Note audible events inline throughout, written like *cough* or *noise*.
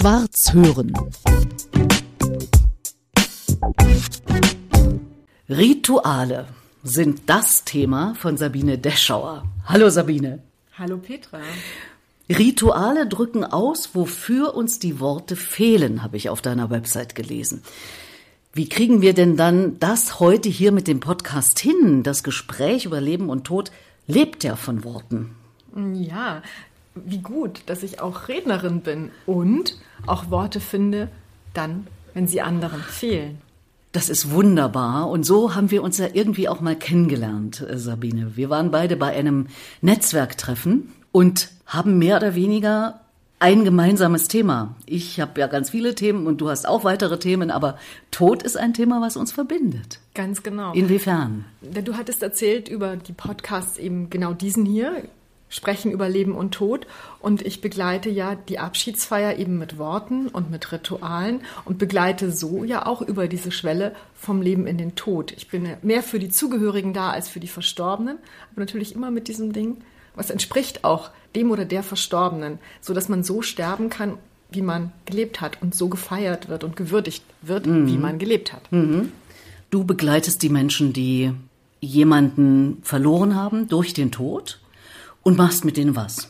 Schwarz hören. Rituale sind das Thema von Sabine Deschauer. Hallo Sabine. Hallo Petra. Rituale drücken aus, wofür uns die Worte fehlen, habe ich auf deiner Website gelesen. Wie kriegen wir denn dann das heute hier mit dem Podcast hin? Das Gespräch über Leben und Tod lebt ja von Worten. Ja, wie gut, dass ich auch Rednerin bin und auch Worte finde, dann, wenn sie anderen fehlen. Das ist wunderbar. Und so haben wir uns ja irgendwie auch mal kennengelernt, äh, Sabine. Wir waren beide bei einem Netzwerktreffen und haben mehr oder weniger ein gemeinsames Thema. Ich habe ja ganz viele Themen und du hast auch weitere Themen, aber Tod ist ein Thema, was uns verbindet. Ganz genau. Inwiefern? Du hattest erzählt über die Podcasts eben genau diesen hier, sprechen über Leben und Tod. Und ich begleite ja die Abschiedsfeier eben mit Worten und mit Ritualen und begleite so ja auch über diese Schwelle vom Leben in den Tod. Ich bin mehr für die Zugehörigen da als für die Verstorbenen, aber natürlich immer mit diesem Ding, was entspricht auch dem oder der Verstorbenen, so dass man so sterben kann, wie man gelebt hat und so gefeiert wird und gewürdigt wird, mhm. wie man gelebt hat. Mhm. Du begleitest die Menschen, die jemanden verloren haben durch den Tod und machst mit denen was?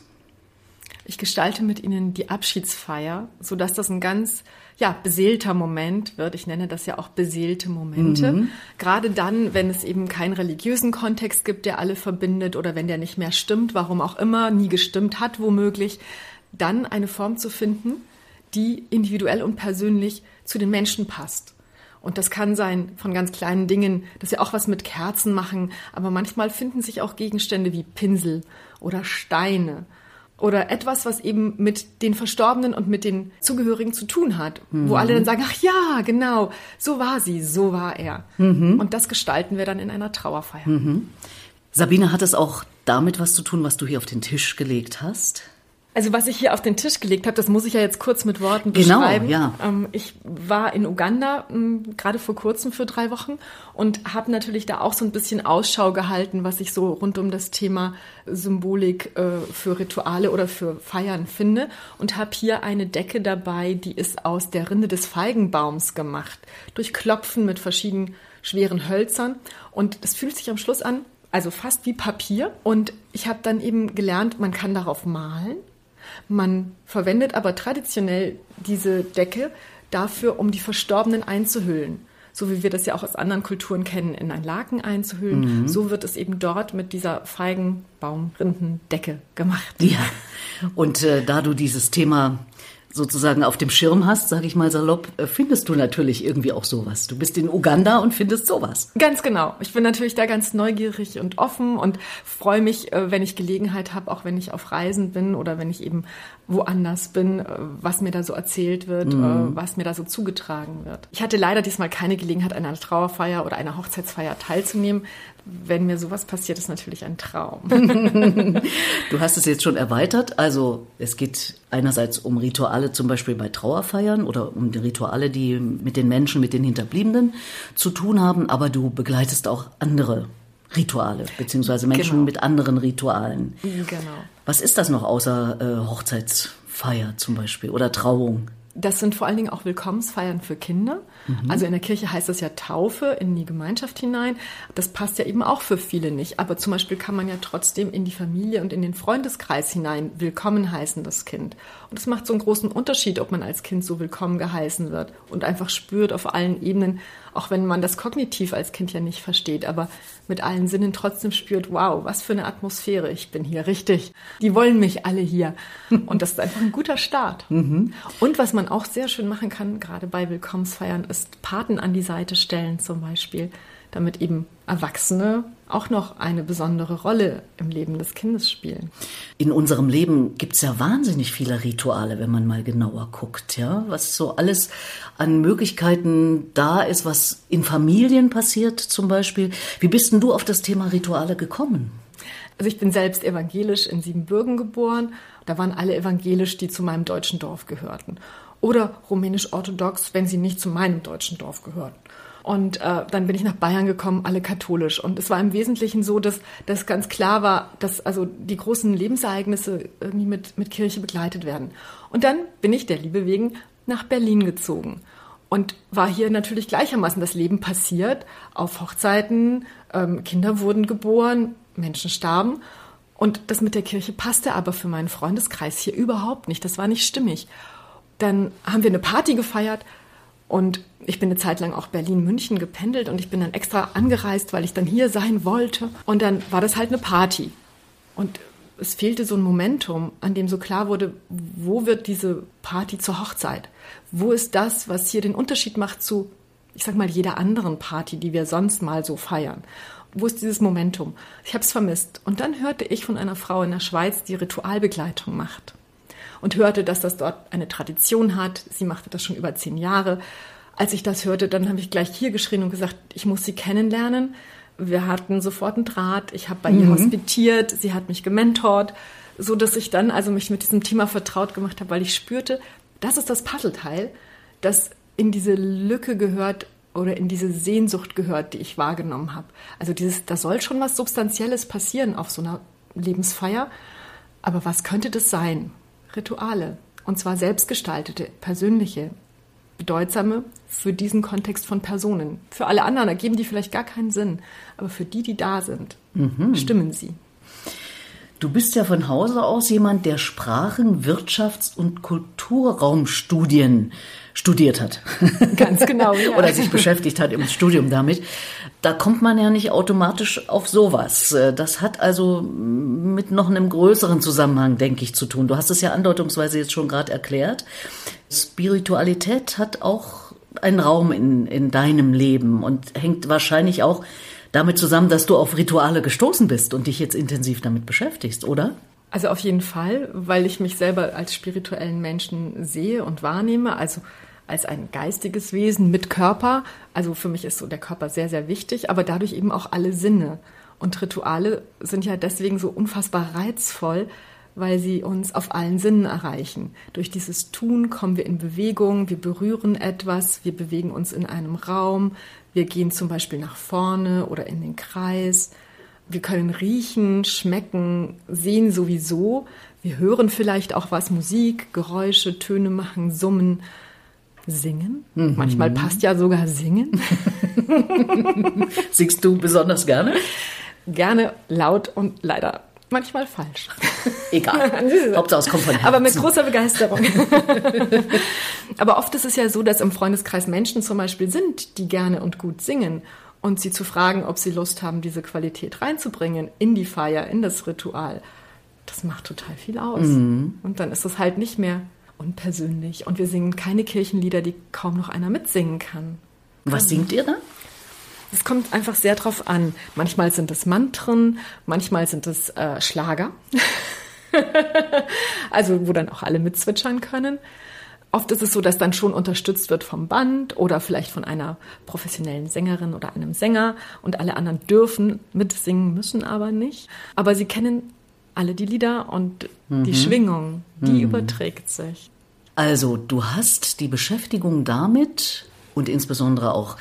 Ich gestalte mit ihnen die Abschiedsfeier, so dass das ein ganz ja, beseelter Moment wird. Ich nenne das ja auch beseelte Momente. Mhm. Gerade dann, wenn es eben keinen religiösen Kontext gibt, der alle verbindet oder wenn der nicht mehr stimmt, warum auch immer, nie gestimmt hat, womöglich, dann eine Form zu finden, die individuell und persönlich zu den Menschen passt. Und das kann sein von ganz kleinen Dingen, dass wir auch was mit Kerzen machen, aber manchmal finden sich auch Gegenstände wie Pinsel oder Steine oder etwas, was eben mit den Verstorbenen und mit den Zugehörigen zu tun hat, mhm. wo alle dann sagen, ach ja, genau, so war sie, so war er. Mhm. Und das gestalten wir dann in einer Trauerfeier. Mhm. Sabine, hat es auch damit was zu tun, was du hier auf den Tisch gelegt hast? Also was ich hier auf den Tisch gelegt habe, das muss ich ja jetzt kurz mit Worten genau, beschreiben. Genau, ja. Ähm, ich war in Uganda ähm, gerade vor kurzem für drei Wochen und habe natürlich da auch so ein bisschen Ausschau gehalten, was ich so rund um das Thema Symbolik äh, für Rituale oder für Feiern finde und habe hier eine Decke dabei, die ist aus der Rinde des Feigenbaums gemacht, durch Klopfen mit verschiedenen schweren Hölzern und das fühlt sich am Schluss an, also fast wie Papier. Und ich habe dann eben gelernt, man kann darauf malen. Man verwendet aber traditionell diese Decke dafür, um die Verstorbenen einzuhüllen. So wie wir das ja auch aus anderen Kulturen kennen, in ein Laken einzuhüllen. Mhm. So wird es eben dort mit dieser Feigenbaumrindendecke gemacht. Ja. Und äh, da du dieses Thema sozusagen auf dem Schirm hast, sage ich mal salopp, äh, findest du natürlich irgendwie auch sowas. Du bist in Uganda und findest sowas. Ganz genau. Ich bin natürlich da ganz neugierig und offen und freue mich, äh, wenn ich Gelegenheit habe, auch wenn ich auf Reisen bin oder wenn ich eben woanders bin, äh, was mir da so erzählt wird, mhm. was mir da so zugetragen wird. Ich hatte leider diesmal keine Gelegenheit, an einer Trauerfeier oder einer Hochzeitsfeier teilzunehmen. Wenn mir sowas passiert, ist natürlich ein Traum. *laughs* du hast es jetzt schon erweitert. Also es geht einerseits um Rituale zum Beispiel bei Trauerfeiern oder um die Rituale, die mit den Menschen, mit den Hinterbliebenen zu tun haben, aber du begleitest auch andere Rituale, beziehungsweise Menschen genau. mit anderen Ritualen. Genau. Was ist das noch außer äh, Hochzeitsfeier zum Beispiel oder Trauung? Das sind vor allen Dingen auch Willkommensfeiern für Kinder. Mhm. Also in der Kirche heißt das ja Taufe in die Gemeinschaft hinein. Das passt ja eben auch für viele nicht. Aber zum Beispiel kann man ja trotzdem in die Familie und in den Freundeskreis hinein willkommen heißen, das Kind. Und es macht so einen großen Unterschied, ob man als Kind so willkommen geheißen wird und einfach spürt auf allen Ebenen, auch wenn man das kognitiv als Kind ja nicht versteht, aber mit allen Sinnen trotzdem spürt, wow, was für eine Atmosphäre, ich bin hier richtig. Die wollen mich alle hier. Und das ist einfach ein guter Start. *laughs* Mhm. Und was man auch sehr schön machen kann, gerade bei Willkommensfeiern, ist Paten an die Seite stellen zum Beispiel damit eben Erwachsene auch noch eine besondere Rolle im Leben des Kindes spielen. In unserem Leben gibt es ja wahnsinnig viele Rituale, wenn man mal genauer guckt, ja, was so alles an Möglichkeiten da ist, was in Familien passiert zum Beispiel. Wie bist denn du auf das Thema Rituale gekommen? Also ich bin selbst evangelisch in Siebenbürgen geboren. Da waren alle evangelisch, die zu meinem deutschen Dorf gehörten. Oder rumänisch-orthodox, wenn sie nicht zu meinem deutschen Dorf gehörten. Und äh, dann bin ich nach Bayern gekommen, alle katholisch. Und es war im Wesentlichen so, dass das ganz klar war, dass also die großen Lebensereignisse irgendwie mit, mit Kirche begleitet werden. Und dann bin ich der Liebe wegen nach Berlin gezogen und war hier natürlich gleichermaßen das Leben passiert, auf Hochzeiten, ähm, Kinder wurden geboren, Menschen starben. Und das mit der Kirche passte aber für meinen Freundeskreis hier überhaupt nicht. Das war nicht stimmig. Dann haben wir eine Party gefeiert und ich bin eine Zeit lang auch Berlin-München gependelt und ich bin dann extra angereist, weil ich dann hier sein wollte. Und dann war das halt eine Party. Und es fehlte so ein Momentum, an dem so klar wurde, wo wird diese Party zur Hochzeit? Wo ist das, was hier den Unterschied macht zu, ich sag mal, jeder anderen Party, die wir sonst mal so feiern? Wo ist dieses Momentum? Ich habe es vermisst. Und dann hörte ich von einer Frau in der Schweiz, die Ritualbegleitung macht. Und hörte, dass das dort eine Tradition hat. Sie machte das schon über zehn Jahre. Als ich das hörte, dann habe ich gleich hier geschrien und gesagt, ich muss sie kennenlernen wir hatten sofort einen Draht. Ich habe bei mhm. ihr hospitiert. Sie hat mich gementort, so dass ich dann also mich mit diesem Thema vertraut gemacht habe, weil ich spürte, das ist das Puzzleteil, das in diese Lücke gehört oder in diese Sehnsucht gehört, die ich wahrgenommen habe. Also dieses, da soll schon was Substanzielles passieren auf so einer Lebensfeier. Aber was könnte das sein? Rituale. Und zwar selbstgestaltete, persönliche, bedeutsame für diesen Kontext von Personen. Für alle anderen ergeben die vielleicht gar keinen Sinn, aber für die, die da sind, mhm. stimmen sie. Du bist ja von Hause aus jemand, der Sprachen-, Wirtschafts- und Kulturraumstudien studiert hat. Ganz genau, *laughs* ja. Oder sich beschäftigt hat im Studium damit. Da kommt man ja nicht automatisch auf sowas. Das hat also mit noch einem größeren Zusammenhang, denke ich, zu tun. Du hast es ja andeutungsweise jetzt schon gerade erklärt. Spiritualität hat auch einen Raum in, in deinem Leben und hängt wahrscheinlich auch damit zusammen, dass du auf Rituale gestoßen bist und dich jetzt intensiv damit beschäftigst, oder? Also auf jeden Fall, weil ich mich selber als spirituellen Menschen sehe und wahrnehme, also als ein geistiges Wesen mit Körper. Also für mich ist so der Körper sehr, sehr wichtig, aber dadurch eben auch alle Sinne. Und Rituale sind ja deswegen so unfassbar reizvoll, weil sie uns auf allen Sinnen erreichen. Durch dieses Tun kommen wir in Bewegung, wir berühren etwas, wir bewegen uns in einem Raum, wir gehen zum Beispiel nach vorne oder in den Kreis. Wir können riechen, schmecken, sehen sowieso. Wir hören vielleicht auch was, Musik, Geräusche, Töne machen, summen, singen. Mhm. Manchmal passt ja sogar singen. *laughs* Singst du besonders gerne? Gerne laut und leider manchmal falsch. Egal. *laughs* Hauptsache es kommt von Herzen. Aber mit großer Begeisterung. *laughs* Aber oft ist es ja so, dass im Freundeskreis Menschen zum Beispiel sind, die gerne und gut singen. Und sie zu fragen, ob sie Lust haben, diese Qualität reinzubringen in die Feier, in das Ritual, das macht total viel aus. Mhm. Und dann ist es halt nicht mehr unpersönlich. Und wir singen keine Kirchenlieder, die kaum noch einer mitsingen kann. Was singt ihr da? Es kommt einfach sehr drauf an. Manchmal sind es Mantren, manchmal sind es äh, Schlager. *laughs* also wo dann auch alle mitzwitschern können. Oft ist es so, dass dann schon unterstützt wird vom Band oder vielleicht von einer professionellen Sängerin oder einem Sänger und alle anderen dürfen mitsingen, müssen aber nicht. Aber sie kennen alle die Lieder und mhm. die Schwingung, die mhm. überträgt sich. Also du hast die Beschäftigung damit und insbesondere auch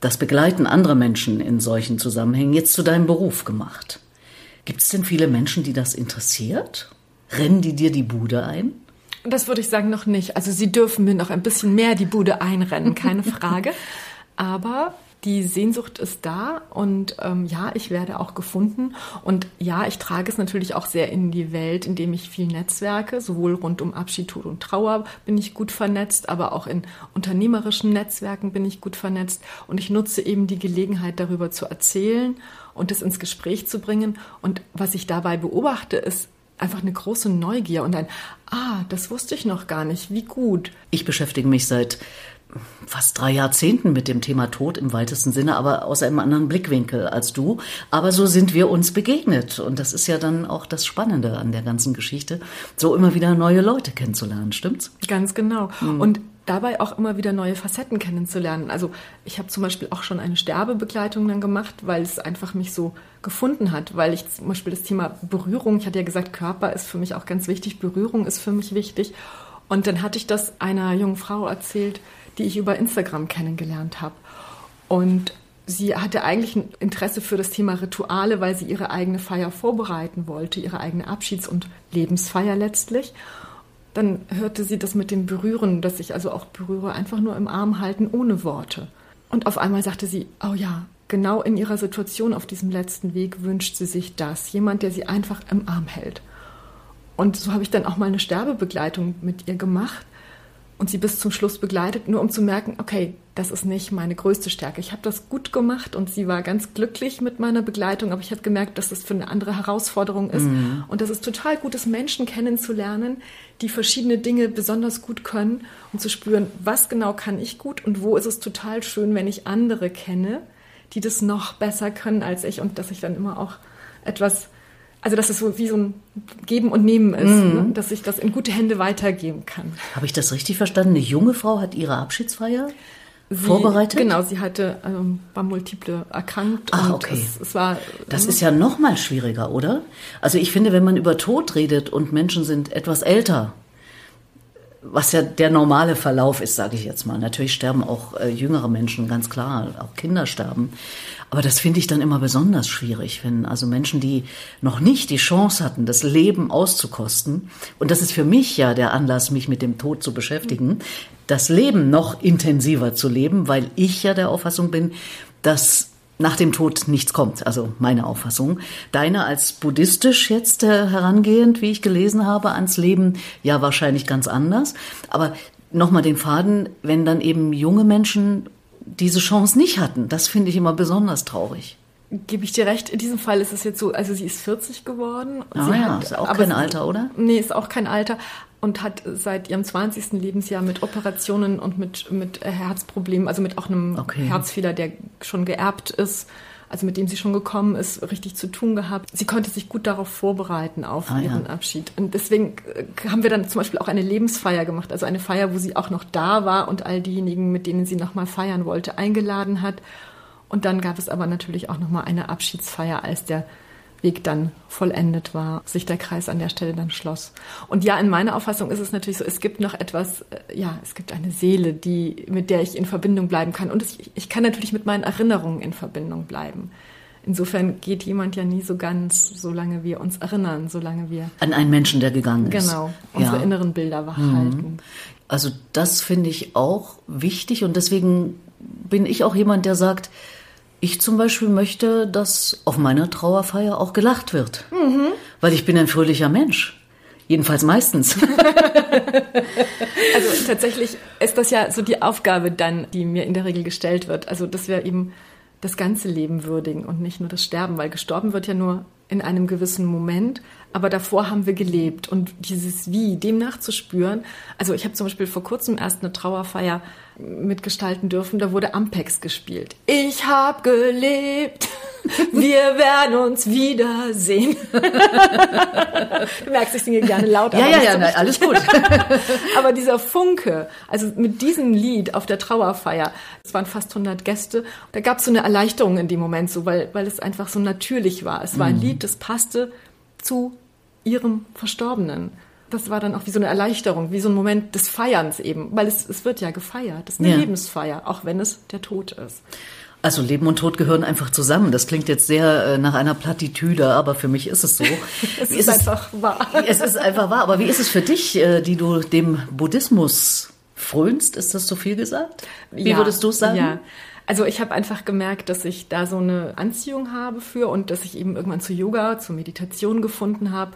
das Begleiten anderer Menschen in solchen Zusammenhängen jetzt zu deinem Beruf gemacht. Gibt es denn viele Menschen, die das interessiert? Rennen die dir die Bude ein? Das würde ich sagen noch nicht. Also sie dürfen mir noch ein bisschen mehr die Bude einrennen, keine *laughs* Frage. Aber die Sehnsucht ist da und ähm, ja, ich werde auch gefunden. Und ja, ich trage es natürlich auch sehr in die Welt, indem ich viel netzwerke, sowohl rund um Abschied, Tod und Trauer bin ich gut vernetzt, aber auch in unternehmerischen Netzwerken bin ich gut vernetzt. Und ich nutze eben die Gelegenheit darüber zu erzählen und es ins Gespräch zu bringen. Und was ich dabei beobachte ist einfach eine große Neugier und ein, ah, das wusste ich noch gar nicht, wie gut. Ich beschäftige mich seit fast drei Jahrzehnten mit dem Thema Tod im weitesten Sinne, aber aus einem anderen Blickwinkel als du. Aber so sind wir uns begegnet. Und das ist ja dann auch das Spannende an der ganzen Geschichte, so immer wieder neue Leute kennenzulernen, stimmt's? Ganz genau. Mhm. Und dabei auch immer wieder neue Facetten kennenzulernen. Also ich habe zum Beispiel auch schon eine Sterbebegleitung dann gemacht, weil es einfach mich so gefunden hat, weil ich zum Beispiel das Thema Berührung, ich hatte ja gesagt, Körper ist für mich auch ganz wichtig, Berührung ist für mich wichtig. Und dann hatte ich das einer jungen Frau erzählt, die ich über Instagram kennengelernt habe. Und sie hatte eigentlich ein Interesse für das Thema Rituale, weil sie ihre eigene Feier vorbereiten wollte, ihre eigene Abschieds- und Lebensfeier letztlich. Dann hörte sie das mit dem Berühren, dass ich also auch berühre, einfach nur im Arm halten, ohne Worte. Und auf einmal sagte sie, oh ja, genau in ihrer Situation auf diesem letzten Weg wünscht sie sich das. Jemand, der sie einfach im Arm hält. Und so habe ich dann auch mal eine Sterbebegleitung mit ihr gemacht und sie bis zum Schluss begleitet, nur um zu merken, okay, das ist nicht meine größte Stärke. Ich habe das gut gemacht und sie war ganz glücklich mit meiner Begleitung, aber ich habe gemerkt, dass das für eine andere Herausforderung ist mhm. und dass es total gut ist, Menschen kennenzulernen, die verschiedene Dinge besonders gut können und zu spüren, was genau kann ich gut und wo ist es total schön, wenn ich andere kenne, die das noch besser können als ich und dass ich dann immer auch etwas also dass es so wie so ein Geben und Nehmen ist, mhm. ne? dass ich das in gute Hände weitergeben kann. Habe ich das richtig verstanden? Eine junge Frau hat ihre Abschiedsfeier sie, vorbereitet? Genau, sie hatte ähm, war multiple erkrankt. Ach, okay. Es, es war, das äh, ist ja noch mal schwieriger, oder? Also ich finde, wenn man über Tod redet und Menschen sind etwas älter, was ja der normale Verlauf ist, sage ich jetzt mal. Natürlich sterben auch äh, jüngere Menschen, ganz klar, auch Kinder sterben. Aber das finde ich dann immer besonders schwierig, wenn also Menschen, die noch nicht die Chance hatten, das Leben auszukosten, und das ist für mich ja der Anlass, mich mit dem Tod zu beschäftigen, das Leben noch intensiver zu leben, weil ich ja der Auffassung bin, dass nach dem Tod nichts kommt, also meine Auffassung. Deine als buddhistisch jetzt äh, herangehend, wie ich gelesen habe, ans Leben, ja wahrscheinlich ganz anders. Aber nochmal den Faden, wenn dann eben junge Menschen diese Chance nicht hatten. Das finde ich immer besonders traurig. Gebe ich dir recht, in diesem Fall ist es jetzt so, also sie ist 40 geworden. Ah, ja, hat, ist auch kein Alter, oder? Nee, ist auch kein Alter und hat seit ihrem 20. Lebensjahr mit Operationen und mit, mit Herzproblemen, also mit auch einem okay. Herzfehler, der schon geerbt ist, also mit dem sie schon gekommen ist, richtig zu tun gehabt. Sie konnte sich gut darauf vorbereiten auf ah, ihren ja. Abschied. Und deswegen äh, haben wir dann zum Beispiel auch eine Lebensfeier gemacht, also eine Feier, wo sie auch noch da war und all diejenigen, mit denen sie nochmal feiern wollte, eingeladen hat. Und dann gab es aber natürlich auch nochmal eine Abschiedsfeier, als der Weg dann vollendet war, sich der Kreis an der Stelle dann schloss. Und ja, in meiner Auffassung ist es natürlich so, es gibt noch etwas, äh, ja, es gibt eine Seele, die, mit der ich in Verbindung bleiben kann. Und es, ich kann natürlich mit meinen Erinnerungen in Verbindung bleiben. Insofern geht jemand ja nie so ganz, solange wir uns erinnern, solange wir. An einen Menschen, der gegangen ist. Genau, unsere ja. inneren Bilder wachhalten. Mhm. Also das finde ich auch wichtig und deswegen bin ich auch jemand, der sagt, ich zum Beispiel möchte, dass auf meiner Trauerfeier auch gelacht wird. Mhm. Weil ich bin ein fröhlicher Mensch. Jedenfalls meistens. *laughs* also tatsächlich ist das ja so die Aufgabe dann, die mir in der Regel gestellt wird. Also, dass wir eben das ganze Leben würdigen und nicht nur das Sterben, weil gestorben wird ja nur in einem gewissen Moment, aber davor haben wir gelebt und dieses Wie, dem nachzuspüren. Also ich habe zum Beispiel vor kurzem erst eine Trauerfeier mitgestalten dürfen, da wurde Ampex gespielt. Ich habe gelebt, *laughs* wir werden uns wiedersehen. du merkst, ich singe gerne laut. Ja, ja, ja, na, alles gut. *laughs* aber dieser Funke, also mit diesem Lied auf der Trauerfeier, es waren fast 100 Gäste, da gab es so eine Erleichterung in dem Moment so, weil, weil es einfach so natürlich war. Es war ein mhm. Lied, das passte zu ihrem Verstorbenen das war dann auch wie so eine Erleichterung, wie so ein Moment des Feierns eben, weil es, es wird ja gefeiert. Das ist eine ja. Lebensfeier, auch wenn es der Tod ist. Also Leben und Tod gehören einfach zusammen. Das klingt jetzt sehr äh, nach einer Plattitüde, aber für mich ist es so. *laughs* es ist, ist, einfach es, wahr. *laughs* es ist einfach wahr. Aber wie ist es für dich, äh, die du dem Buddhismus frönst? Ist das so viel gesagt? Wie ja, würdest du es sagen? Ja. Also ich habe einfach gemerkt, dass ich da so eine Anziehung habe für und dass ich eben irgendwann zu Yoga, zu Meditation gefunden habe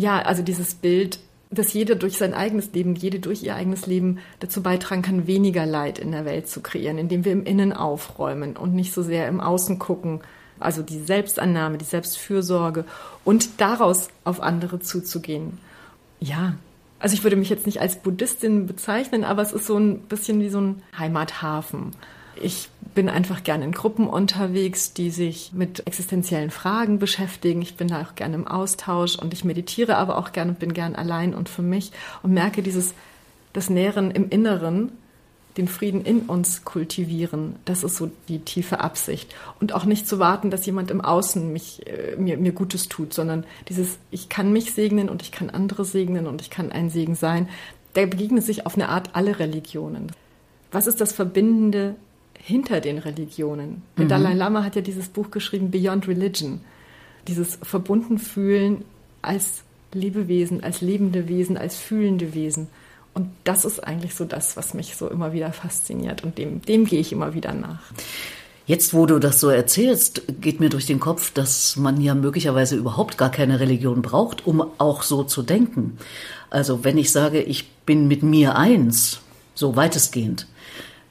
ja, also dieses Bild, dass jeder durch sein eigenes Leben, jede durch ihr eigenes Leben dazu beitragen kann, weniger Leid in der Welt zu kreieren, indem wir im Innen aufräumen und nicht so sehr im Außen gucken. Also die Selbstannahme, die Selbstfürsorge und daraus auf andere zuzugehen. Ja, also ich würde mich jetzt nicht als Buddhistin bezeichnen, aber es ist so ein bisschen wie so ein Heimathafen. Ich bin einfach gerne in Gruppen unterwegs, die sich mit existenziellen Fragen beschäftigen. Ich bin da auch gerne im Austausch und ich meditiere aber auch gerne und bin gern allein und für mich und merke dieses, das Nähren im Inneren, den Frieden in uns kultivieren. Das ist so die tiefe Absicht. Und auch nicht zu warten, dass jemand im Außen mich, äh, mir, mir Gutes tut, sondern dieses, ich kann mich segnen und ich kann andere segnen und ich kann ein Segen sein. Da begegnen sich auf eine Art alle Religionen. Was ist das Verbindende hinter den Religionen. Der mhm. Dalai Lama hat ja dieses Buch geschrieben, Beyond Religion. Dieses Verbundenfühlen als Lebewesen, als lebende Wesen, als fühlende Wesen. Und das ist eigentlich so das, was mich so immer wieder fasziniert und dem, dem gehe ich immer wieder nach. Jetzt, wo du das so erzählst, geht mir durch den Kopf, dass man ja möglicherweise überhaupt gar keine Religion braucht, um auch so zu denken. Also wenn ich sage, ich bin mit mir eins, so weitestgehend,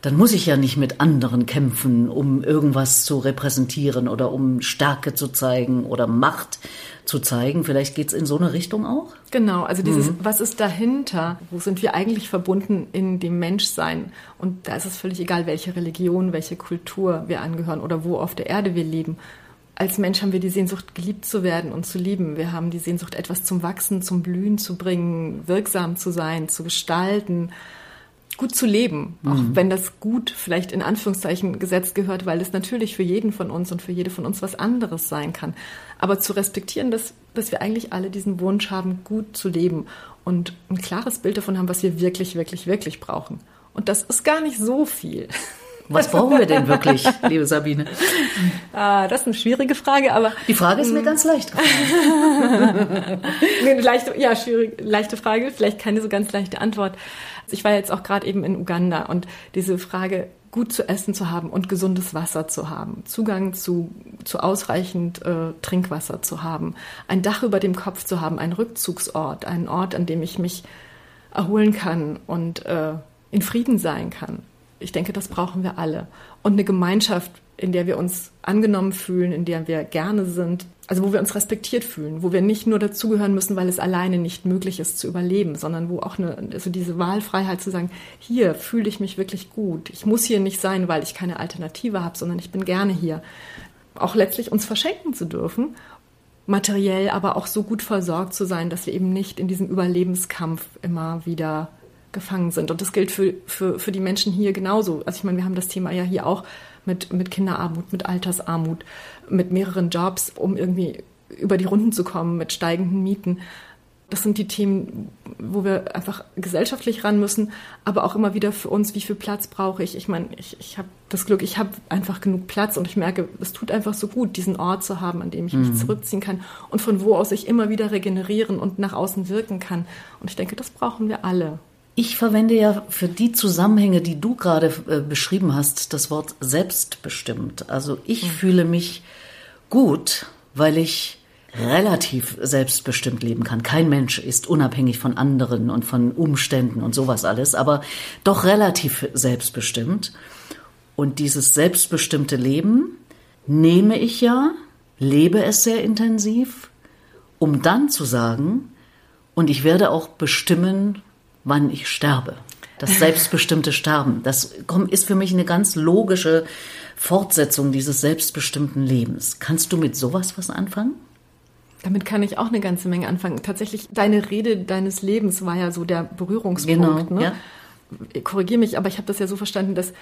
dann muss ich ja nicht mit anderen kämpfen, um irgendwas zu repräsentieren oder um Stärke zu zeigen oder Macht zu zeigen. Vielleicht geht es in so eine Richtung auch? Genau, also dieses, mhm. was ist dahinter? Wo sind wir eigentlich verbunden in dem Menschsein? Und da ist es völlig egal, welche Religion, welche Kultur wir angehören oder wo auf der Erde wir leben. Als Mensch haben wir die Sehnsucht, geliebt zu werden und zu lieben. Wir haben die Sehnsucht, etwas zum Wachsen, zum Blühen zu bringen, wirksam zu sein, zu gestalten gut zu leben, auch mhm. wenn das gut vielleicht in Anführungszeichen gesetzt gehört, weil es natürlich für jeden von uns und für jede von uns was anderes sein kann. Aber zu respektieren, dass, dass wir eigentlich alle diesen Wunsch haben, gut zu leben und ein klares Bild davon haben, was wir wirklich, wirklich, wirklich brauchen. Und das ist gar nicht so viel. Was brauchen wir denn wirklich, liebe Sabine? *laughs* Ah, das ist eine schwierige Frage, aber. Die Frage ist mir ganz leicht *laughs* leichte, ja, schwierig, leichte Frage, vielleicht keine so ganz leichte Antwort. Ich war jetzt auch gerade eben in Uganda und diese Frage, gut zu essen zu haben und gesundes Wasser zu haben, Zugang zu, zu ausreichend äh, Trinkwasser zu haben, ein Dach über dem Kopf zu haben, einen Rückzugsort, einen Ort, an dem ich mich erholen kann und äh, in Frieden sein kann. Ich denke, das brauchen wir alle. Und eine Gemeinschaft, in der wir uns angenommen fühlen, in der wir gerne sind, also wo wir uns respektiert fühlen, wo wir nicht nur dazugehören müssen, weil es alleine nicht möglich ist zu überleben, sondern wo auch eine, also diese Wahlfreiheit zu sagen, hier fühle ich mich wirklich gut. Ich muss hier nicht sein, weil ich keine Alternative habe, sondern ich bin gerne hier. Auch letztlich uns verschenken zu dürfen, materiell, aber auch so gut versorgt zu sein, dass wir eben nicht in diesem Überlebenskampf immer wieder gefangen sind. Und das gilt für, für, für die Menschen hier genauso. Also ich meine, wir haben das Thema ja hier auch mit, mit Kinderarmut, mit Altersarmut, mit mehreren Jobs, um irgendwie über die Runden zu kommen, mit steigenden Mieten. Das sind die Themen, wo wir einfach gesellschaftlich ran müssen, aber auch immer wieder für uns, wie viel Platz brauche ich. Ich meine, ich, ich habe das Glück, ich habe einfach genug Platz und ich merke, es tut einfach so gut, diesen Ort zu haben, an dem ich mich mhm. zurückziehen kann und von wo aus ich immer wieder regenerieren und nach außen wirken kann. Und ich denke, das brauchen wir alle. Ich verwende ja für die Zusammenhänge, die du gerade äh, beschrieben hast, das Wort selbstbestimmt. Also ich mhm. fühle mich gut, weil ich relativ selbstbestimmt leben kann. Kein Mensch ist unabhängig von anderen und von Umständen und sowas alles, aber doch relativ selbstbestimmt. Und dieses selbstbestimmte Leben nehme ich ja, lebe es sehr intensiv, um dann zu sagen, und ich werde auch bestimmen, wann ich sterbe. Das selbstbestimmte Sterben, das ist für mich eine ganz logische Fortsetzung dieses selbstbestimmten Lebens. Kannst du mit sowas was anfangen? Damit kann ich auch eine ganze Menge anfangen. Tatsächlich, deine Rede deines Lebens war ja so der Berührungspunkt. Genau, ne? ja. Korrigiere mich, aber ich habe das ja so verstanden, dass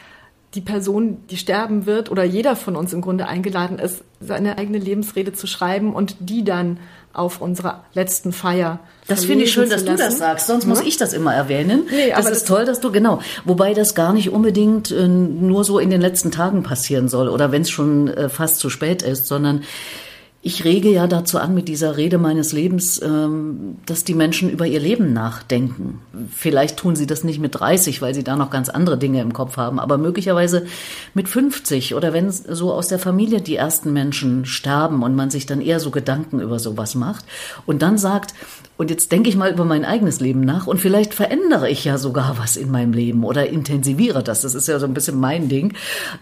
die Person, die sterben wird, oder jeder von uns im Grunde eingeladen ist, seine eigene Lebensrede zu schreiben und die dann auf unserer letzten Feier. Das finde ich schön, dass du das sagst, sonst hm? muss ich das immer erwähnen. Nee, das ist das toll, dass du, genau. Wobei das gar nicht unbedingt äh, nur so in den letzten Tagen passieren soll oder wenn es schon äh, fast zu spät ist, sondern ich rege ja dazu an mit dieser Rede meines Lebens, ähm, dass die Menschen über ihr Leben nachdenken. Vielleicht tun sie das nicht mit 30, weil sie da noch ganz andere Dinge im Kopf haben, aber möglicherweise mit 50 oder wenn so aus der Familie die ersten Menschen sterben und man sich dann eher so Gedanken über sowas macht und dann sagt, und jetzt denke ich mal über mein eigenes Leben nach und vielleicht verändere ich ja sogar was in meinem Leben oder intensiviere das. Das ist ja so ein bisschen mein Ding,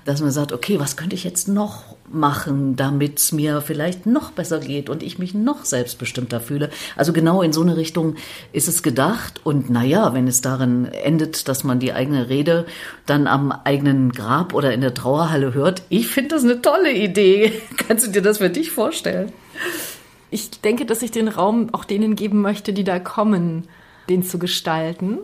dass man sagt, okay, was könnte ich jetzt noch machen, damit es mir vielleicht noch besser geht und ich mich noch selbstbestimmter fühle. Also genau in so eine Richtung ist es gedacht. Und naja, wenn es darin endet, dass man die eigene Rede dann am eigenen Grab oder in der Trauerhalle hört, ich finde das eine tolle Idee. *laughs* Kannst du dir das für dich vorstellen? Ich denke, dass ich den Raum auch denen geben möchte, die da kommen, den zu gestalten.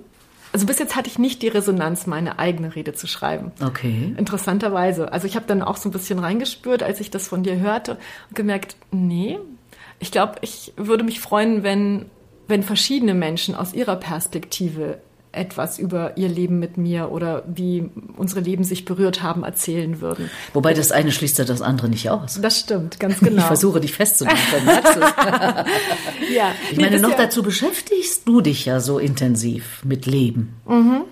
Also bis jetzt hatte ich nicht die Resonanz, meine eigene Rede zu schreiben. Okay. Interessanterweise. Also ich habe dann auch so ein bisschen reingespürt, als ich das von dir hörte und gemerkt, nee, ich glaube, ich würde mich freuen, wenn, wenn verschiedene Menschen aus ihrer Perspektive etwas über ihr Leben mit mir oder wie unsere Leben sich berührt haben, erzählen würden. Wobei das eine schließt ja das andere nicht aus. Das stimmt, ganz genau. Ich versuche dich festzunehmen. *laughs* ja. Ich meine, noch ja dazu beschäftigst du dich ja so intensiv mit Leben. Mhm.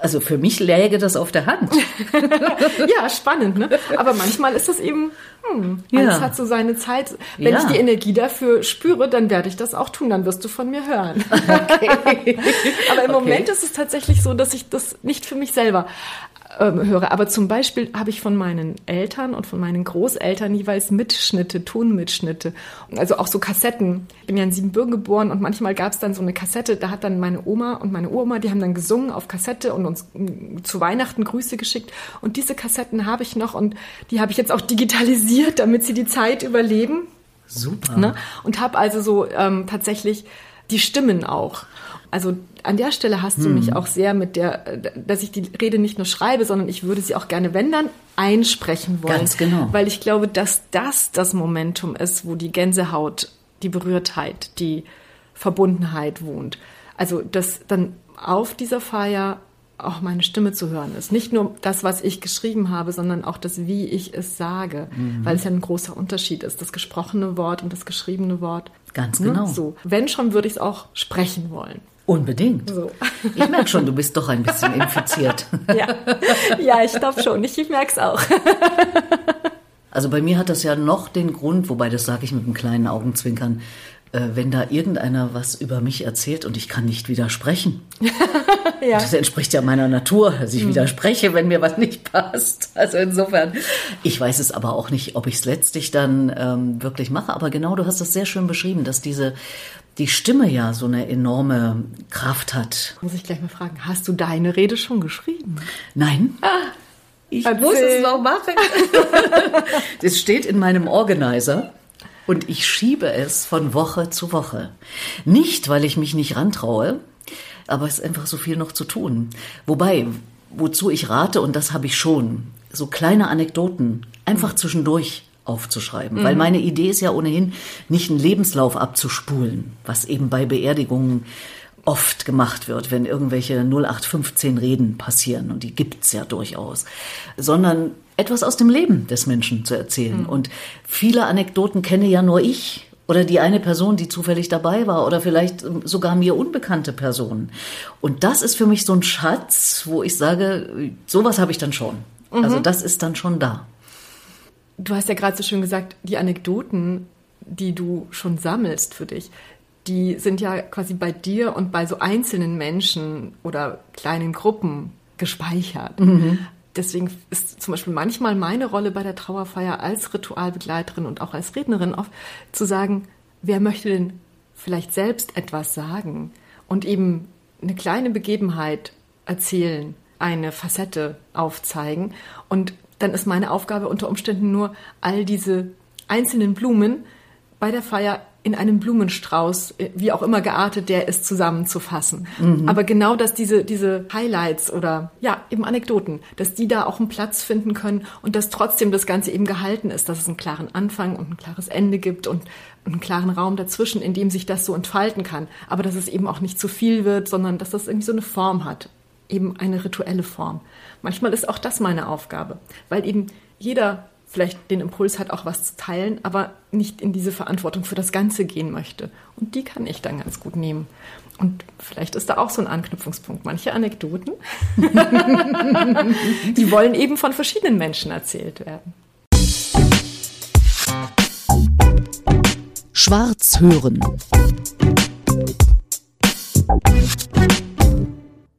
Also für mich läge das auf der Hand. *laughs* ja, spannend, ne? Aber manchmal ist das eben, hm, alles ja. hat so seine Zeit. Wenn ja. ich die Energie dafür spüre, dann werde ich das auch tun, dann wirst du von mir hören. Okay. *laughs* Aber im okay. Moment ist es tatsächlich so, dass ich das nicht für mich selber ähm, höre. Aber zum Beispiel habe ich von meinen Eltern und von meinen Großeltern jeweils Mitschnitte, Tonmitschnitte, also auch so Kassetten. Ich bin ja in Siebenbürgen geboren und manchmal gab es dann so eine Kassette, da hat dann meine Oma und meine Uroma, die haben dann gesungen auf Kassette und uns mm, zu Weihnachten Grüße geschickt. Und diese Kassetten habe ich noch und die habe ich jetzt auch digitalisiert, damit sie die Zeit überleben. Super. Ne? Und habe also so ähm, tatsächlich die Stimmen auch. Also an der Stelle hast du hm. mich auch sehr mit der, dass ich die Rede nicht nur schreibe, sondern ich würde sie auch gerne, wenn dann, einsprechen wollen. Ganz genau. Weil ich glaube, dass das das Momentum ist, wo die Gänsehaut, die Berührtheit, die Verbundenheit wohnt. Also, dass dann auf dieser Feier auch meine Stimme zu hören ist. Nicht nur das, was ich geschrieben habe, sondern auch das, wie ich es sage, mhm. weil es ja ein großer Unterschied ist, das gesprochene Wort und das geschriebene Wort. Ganz ne? genau. So. Wenn schon, würde ich es auch sprechen wollen. Unbedingt. So. Ich merke schon, du bist doch ein bisschen infiziert. *laughs* Ja, ja ich glaube schon. Ich, ich merke es auch. *laughs* Also bei mir hat das ja noch den Grund, wobei das sage ich mit einem kleinen Augenzwinkern, äh, wenn da irgendeiner was über mich erzählt und ich kann nicht widersprechen. *laughs* ja. Das entspricht ja meiner Natur, dass ich mhm. widerspreche, wenn mir was nicht passt. Also insofern, ich weiß es aber auch nicht, ob ich es letztlich dann ähm, wirklich mache. Aber genau, du hast das sehr schön beschrieben, dass diese die Stimme ja so eine enorme Kraft hat. Muss ich gleich mal fragen, hast du deine Rede schon geschrieben? Nein. Ah, ich Erzähl. muss es noch machen. *laughs* Es steht in meinem Organizer und ich schiebe es von Woche zu Woche. Nicht, weil ich mich nicht rantraue, aber es ist einfach so viel noch zu tun. Wobei, wozu ich rate, und das habe ich schon, so kleine Anekdoten einfach zwischendurch aufzuschreiben. Mhm. Weil meine Idee ist ja ohnehin, nicht einen Lebenslauf abzuspulen, was eben bei Beerdigungen oft gemacht wird, wenn irgendwelche 0815 Reden passieren, und die gibt's ja durchaus, sondern etwas aus dem Leben des Menschen zu erzählen. Mhm. Und viele Anekdoten kenne ja nur ich oder die eine Person, die zufällig dabei war oder vielleicht sogar mir unbekannte Personen. Und das ist für mich so ein Schatz, wo ich sage, sowas habe ich dann schon. Mhm. Also das ist dann schon da. Du hast ja gerade so schön gesagt, die Anekdoten, die du schon sammelst für dich, die sind ja quasi bei dir und bei so einzelnen Menschen oder kleinen Gruppen gespeichert. Mhm. Deswegen ist zum Beispiel manchmal meine Rolle bei der Trauerfeier als Ritualbegleiterin und auch als Rednerin oft zu sagen, wer möchte denn vielleicht selbst etwas sagen und eben eine kleine Begebenheit erzählen, eine Facette aufzeigen und dann ist meine Aufgabe unter Umständen nur, all diese einzelnen Blumen bei der Feier in einem Blumenstrauß, wie auch immer geartet der ist, zusammenzufassen. Mhm. Aber genau, dass diese, diese Highlights oder ja, eben Anekdoten, dass die da auch einen Platz finden können und dass trotzdem das Ganze eben gehalten ist, dass es einen klaren Anfang und ein klares Ende gibt und einen klaren Raum dazwischen, in dem sich das so entfalten kann. Aber dass es eben auch nicht zu viel wird, sondern dass das irgendwie so eine Form hat. Eben eine rituelle Form. Manchmal ist auch das meine Aufgabe, weil eben jeder vielleicht den Impuls hat, auch was zu teilen, aber nicht in diese Verantwortung für das Ganze gehen möchte. Und die kann ich dann ganz gut nehmen. Und vielleicht ist da auch so ein Anknüpfungspunkt. Manche Anekdoten, *laughs* die wollen eben von verschiedenen Menschen erzählt werden. Schwarz hören.